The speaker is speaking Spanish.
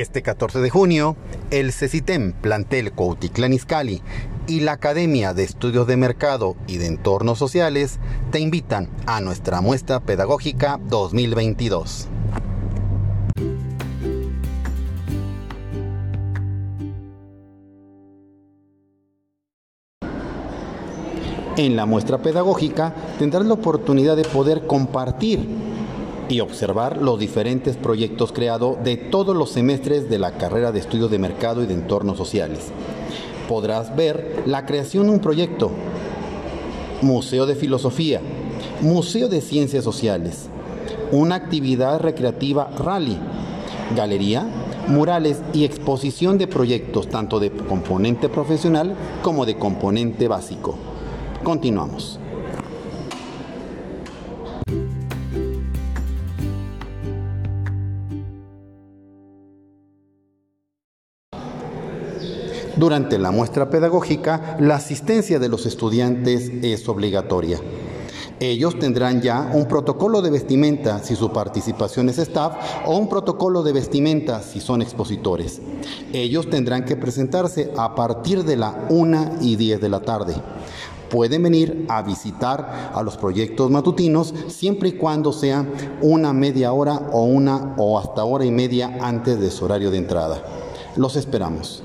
Este 14 de junio, el CECITEM Plantel Cuautitlán Izcalli y la Academia de Estudios de Mercado y de Entornos Sociales te invitan a nuestra muestra pedagógica 2022. En la muestra pedagógica tendrás la oportunidad de poder compartir y observar los diferentes proyectos creados de todos los semestres de la carrera de estudios de mercado y de entornos sociales. Podrás ver la creación de un proyecto, Museo de Filosofía, Museo de Ciencias Sociales, una actividad recreativa rally, galería, murales y exposición de proyectos tanto de componente profesional como de componente básico. Continuamos. Durante la muestra pedagógica, la asistencia de los estudiantes es obligatoria. Ellos tendrán ya un protocolo de vestimenta si su participación es staff o un protocolo de vestimenta si son expositores. Ellos tendrán que presentarse a partir de la 1 y 10 de la tarde. Pueden venir a visitar a los proyectos matutinos siempre y cuando sea una media hora o una o hasta hora y media antes de su horario de entrada. Los esperamos.